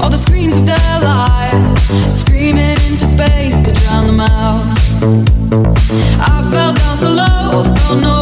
all the screens of their lives, screaming into space to drown them out. I fell down so low, felt no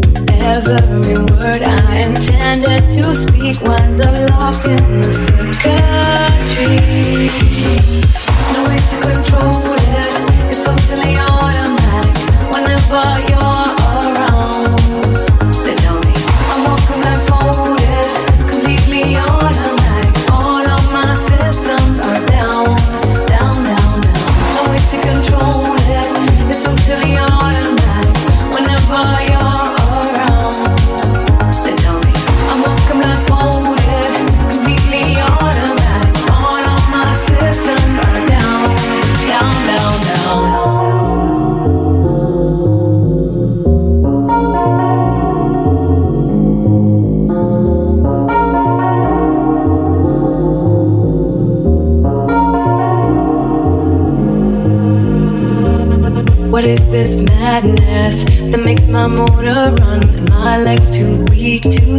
Every word I intended to speak winds up locked in the circuitry. No way to control it.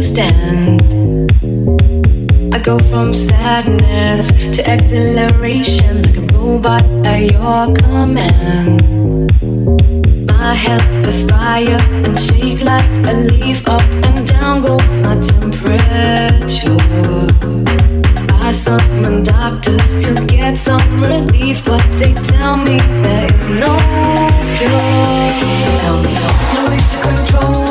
stand. I go from sadness to exhilaration like a robot at your command. My hands perspire and shake like a leaf up and down goes my temperature. I summon doctors to get some relief, but they tell me there is no cure. They tell me no way to control.